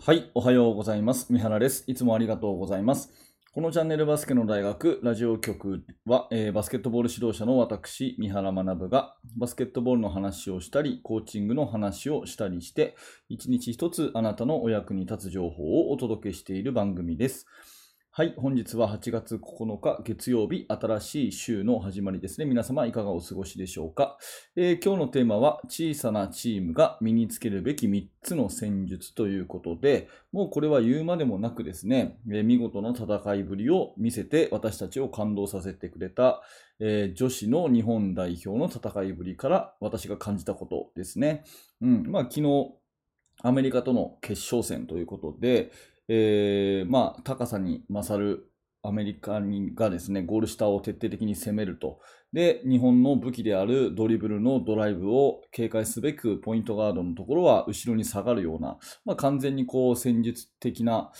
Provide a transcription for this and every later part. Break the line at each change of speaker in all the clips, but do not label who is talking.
はい、おはようございます。三原です。いつもありがとうございます。このチャンネルバスケの大学ラジオ局は、えーバスケットボール指導者の私、三原学がバスケットボールの話をしたり、コーチングの話をしたりして、一日一つあなたのお役に立つ情報をお届けしている番組です。はい、本日は8月9日月曜日、新しい週の始まりですね。皆様いかがお過ごしでしょうか？えー今日のテーマは、小さなチームが身につけるべき3つの戦術ということで、もうこれは言うまでもなくですね、えー見事な戦いぶりを見せて私たちを感動させてくれた、えー女子の日本代表の戦いぶりから私が感じたことですね。うん、まあ昨日、アメリカとの決勝戦ということで、えーまあ高さに勝るアメリカがですね、ゴール下を徹底的に攻めると。で、日本の武器であるドリブルのドライブを警戒すべく、ポイントガードのところは後ろに下がるような、まあ、完全にこう戦術的な、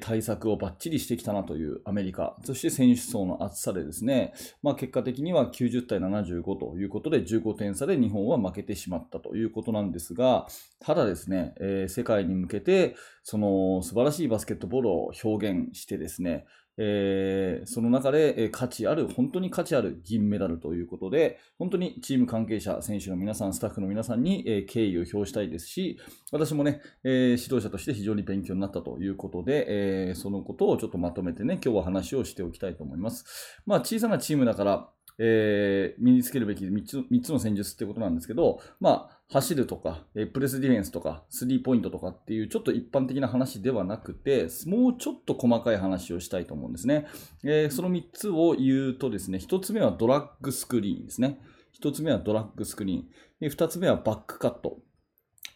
対策をバッチリしてきたなというアメリカ、そして選手層の厚さでですね、まあ、結果的には90対75ということで、15点差で日本は負けてしまったということなんですが、ただですね、えー世界に向けて、その素晴らしいバスケットボールを表現してですね、えーその中で、えー価値ある、本当に価値ある銀メダルということで、本当にチーム関係者、選手の皆さん、スタッフの皆さんに、えー敬意を表したいですし、私もね、え指導者として非常に勉強になったということで、えそのことをちょっとまとめてね、今日は話をしておきたいと思います。まあ、小さなチームだから、えー身につけるべき3つ ,3 つの戦術ってことなんですけど、まあ、走るとか、えプレスディフェンスとか、スリーポイントとかっていうちょっと一般的な話ではなくて、もうちょっと細かい話をしたいと思うんですね。えーその3つを言うとですね、1つ目はドラッグスクリーンですね。1つ目はドラッグスクリーン。2つ目はバックカット。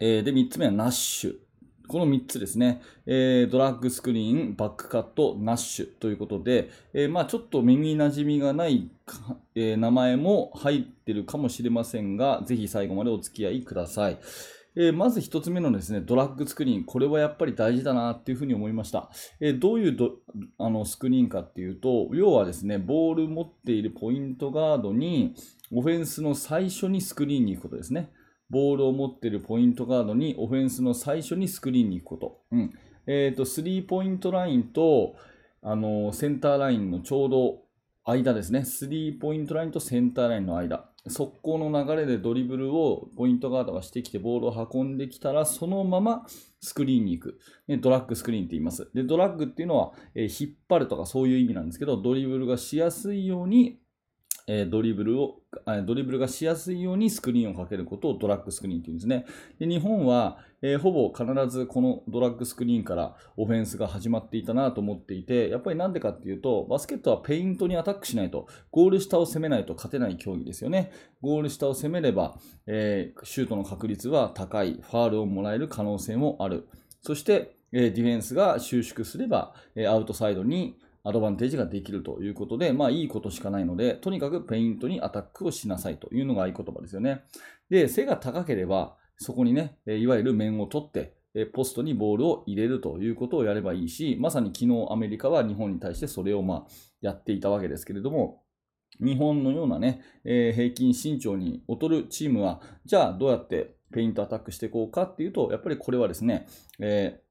えーで、3つ目はナッシュ。この3つですね、えードラッグスクリーン、バックカット、ナッシュということで、えーまあ、ちょっと耳馴染みがない、えー名前も入ってるかもしれませんが、ぜひ最後までお付き合いください。えーまず1つ目のですね、ドラッグスクリーン、これはやっぱり大事だなっていうふうに思いました。えーどういうあのスクリーンかっていうと、要はですね、ボール持っているポイントガードに、オフェンスの最初にスクリーンに行くことですね。ボールを持っているポイントガードにオフェンスの最初にスクリーンに行くこと。うん。えっ、と、スリーポイントラインと、あの、センターラインのちょうど間ですね。スリーポイントラインとセンターラインの間。速攻の流れでドリブルをポイントガードがしてきてボールを運んできたら、そのままスクリーンに行く。ねドラッグスクリーンって言います。で、ドラッグっていうのは、えー引っ張るとかそういう意味なんですけど、ドリブルがしやすいようにえドリブルを、あドリブルがしやすいようにスクリーンをかけることをドラッグスクリーンというんですね。で日本は、えーほぼ必ずこのドラッグスクリーンからオフェンスが始まっていたなと思っていて、やっぱりなんでかっていうと、バスケットはペイントにアタックしないと、ゴール下を攻めないと勝てない競技ですよね。ゴール下を攻めれば、えーシュートの確率は高い、ファールをもらえる可能性もある。そして、えディフェンスが収縮すれば、えアウトサイドにアドバンテージができるということで、まあいいことしかないので、とにかくペイントにアタックをしなさいというのが合言葉ですよね。で、背が高ければ、そこにね、いわゆる面を取って、ポストにボールを入れるということをやればいいし、まさに昨日アメリカは日本に対してそれをまあやっていたわけですけれども、日本のようなね、えー平均身長に劣るチームは、じゃあどうやってペイントアタックしていこうかっていうと、やっぱりこれはですね、えー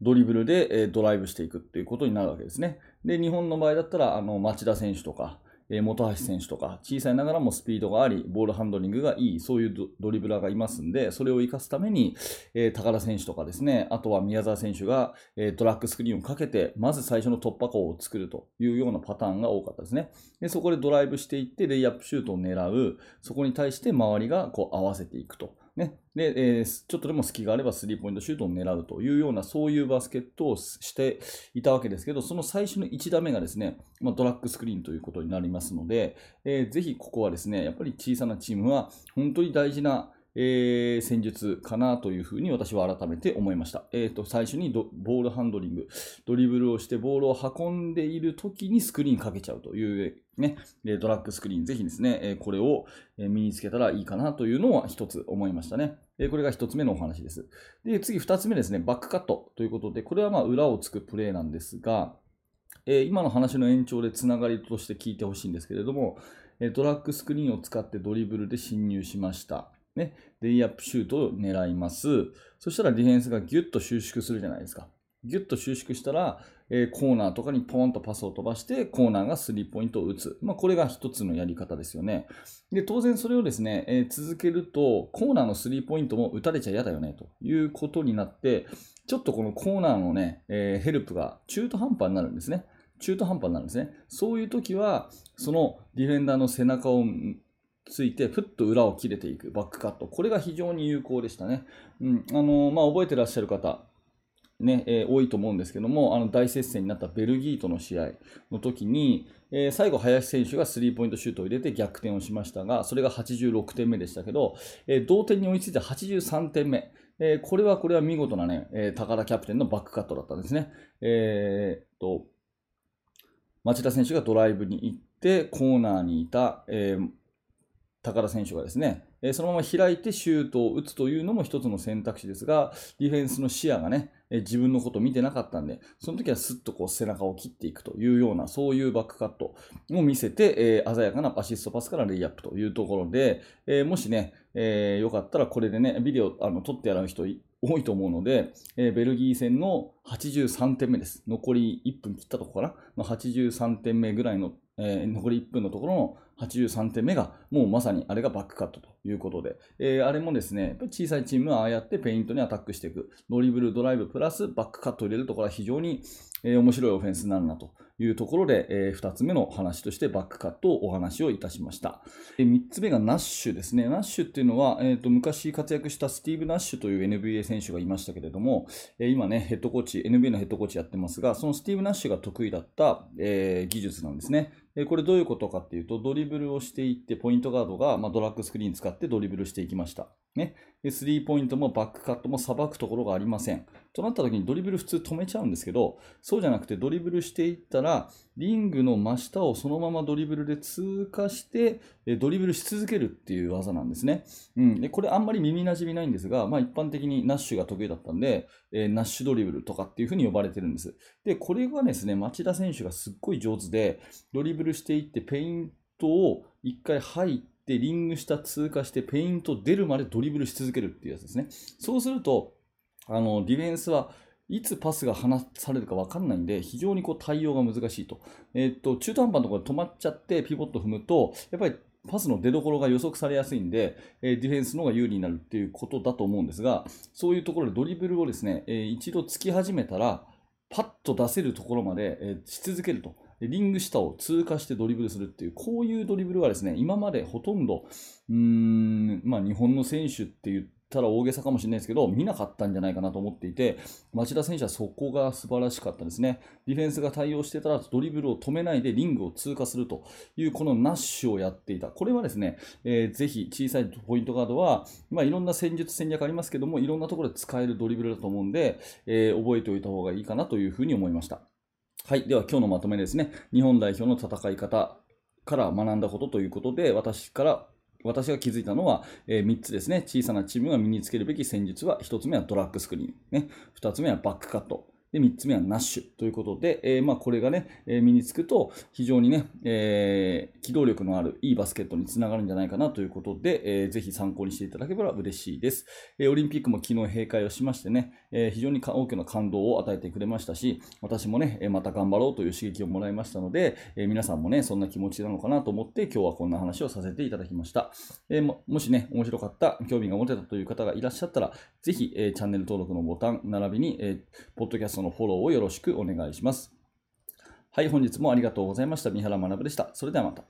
ドリブルでえドライブしていくっていうことになるわけですね。で、日本の場合だったら、あの、町田選手とか、え本橋選手とか、小さいながらもスピードがあり、ボールハンドリングがいい、そういうドドリブラーがいますんで、それを生かすために、えー高田選手とかですね、あとは宮澤選手が、えードラッグスクリーンをかけて、まず最初の突破口を作るというようなパターンが多かったですね。で、そこでドライブしていって、レイアップシュートを狙う、そこに対して周りがこう合わせていくと。ね。で、えーちょっとでも隙があればスリーポイントシュートを狙うというような、そういうバスケットをしていたわけですけど、その最初の1打目がですね、まあ、ドラッグスクリーンということになりますので、えーぜひここはですね、やっぱり小さなチームは本当に大事な、えー戦術かなというふうに私は改めて思いました。えー、と最初にボールハンドリング、ドリブルをしてボールを運んでいる時にスクリーンかけちゃうという、ね、ドラッグスクリーン、ぜひですね、これを身につけたらいいかなというのは一つ思いましたね。これが一つ目のお話です。で、次二つ目ですね、バックカットということで、これはまあ裏をつくプレーなんですが、え今の話の延長でつながりとして聞いてほしいんですけれども、ドラッグスクリーンを使ってドリブルで侵入しました。ね、レイアップシュートを狙います。そしたらディフェンスがギュッと収縮するじゃないですか。ギュッと収縮したら、えー、コーナーとかにポンとパスを飛ばして、コーナーがスリーポイントを打つ。まあ、これが一つのやり方ですよね。で、当然それをですね、えー、続けると、コーナーのスリーポイントも打たれちゃ嫌だよね、ということになって、ちょっとこのコーナーのね、えー、ヘルプが中途半端になるんですね。中途半端になるんですね。そういう時は、そのディフェンダーの背中をついて、ふっと裏を切れていくバックカット。これが非常に有効でしたね。うん。あのまあ、覚えてらっしゃる方、ね、えー、多いと思うんですけども、あの大接戦になったベルギーとの試合の時に、えー、最後、林選手がスリーポイントシュートを入れて逆転をしましたが、それが86点目でしたけど、えー、同点に追いついて83点目。えこれはこれは見事なね、え高田キャプテンのバックカットだったんですね。えー、と、町田選手がドライブに行って、コーナーにいた、え高田選手がですね、えそのまま開いてシュートを打つというのも一つの選択肢ですが、ディフェンスの視野がね、え自分のことを見てなかったんで、その時はすっとこう背中を切っていくというような、そういうバックカットを見せて、え鮮やかなアシストパスからレイアップというところで、えもしね、えー、よかったらこれでね、ビデオあの撮ってやる人多いと思うので、えー、ベルギー戦の83点目です。残り1分切ったところかなの83点目ぐらいの、えー、残り1分のところの83点目が、もうまさにあれがバックカットということで、えー、あれもですね、小さいチームはああやってペイントにアタックしていく。ドリブル、ドライブ、プラスバックカットを入れるところは非常に、えー、面白いオフェンスになるなというところで、えー、2つ目の話としてバックカットをお話をいたしました。えー、3つ目がナッシュですね。ナッシュっていうのは、えーと、昔活躍したスティーブ・ナッシュという NBA 選手がいましたけれども、えー、今ね、ヘッドコーチ、NBA のヘッドコーチやってますが、そのスティーブ・ナッシュが得意だった、え、技術なんですね。これどういうことかっていうと、ドリブルをしていって、ポイントガードが、ま、ドラッグスクリーン使ってドリブルしていきました。ね。スリーポイントもバックカットもさばくところがありません。となった時にドリブル普通止めちゃうんですけど、そうじゃなくてドリブルしていったら、リングの真下をそのままドリブルで通過して、ドリブルし続けるっていう技なんですね。うん。で、これあんまり耳馴染みないんですが、まあ一般的にナッシュが得意だったんで、え、ナッシュドリブルとかっていうふうに呼ばれてるんです。で、これがですね、町田選手がすっごい上手で、ドリブルしていってペイントを一回入って、リング下通過して、ペイント出るまでドリブルし続けるっていうやつですね。そうすると、あの、ディフェンスはいつパスが離されるか分かんないんで、非常にこう対応が難しいと。えー、っと、中途半端なところで止まっちゃってピボット踏むと、やっぱりパスの出所が予測されやすいんで、えディフェンスの方が有利になるっていうことだと思うんですが、そういうところでドリブルをですね、え一度突き始めたら、パッと出せるところまで、えし続けると。リング下を通過してドリブルするっていう、こういうドリブルはですね、今までほとんど、うーん、まあ日本の選手って言ったら大げさかもしれないですけど、見なかったんじゃないかなと思っていて、町田選手はそこが素晴らしかったですね。ディフェンスが対応してたらドリブルを止めないでリングを通過するというこのナッシュをやっていた。これはですね、えー、ぜひ小さいポイントガードは、まあ、いろんな戦術戦略ありますけども、いろんなところで使えるドリブルだと思うんで、えー、覚えておいた方がいいかなというふうに思いました。はい。では今日のまとめですね。日本代表の戦い方から学んだことということで、私から私が気づいたのは、えー、3つですね。小さなチームが身につけるべき戦術は、1つ目はドラッグスクリーン、ね、2つ目はバックカット、で、3つ目はナッシュということで、えー、まあこれがね、えー、身につくと非常にね、えー、機動力のあるいいバスケットにつながるんじゃないかなということで、えー、ぜひ参考にしていただければ嬉しいです。え、オリンピックも昨日閉会をしましてね、え、非常に大きな感動を与えてくれましたし、私もね、また頑張ろうという刺激をもらいましたので、え、皆さんもね、そんな気持ちなのかなと思って今日はこんな話をさせていただきました。えー、ももしね、面白かった、興味が持てたという方がいらっしゃったら、ぜひ、え、チャンネル登録のボタン、並びに、えー、ポッドキャストそのフォローをよろしくお願いします。はい、本日もありがとうございました。三原学でした。それではまた。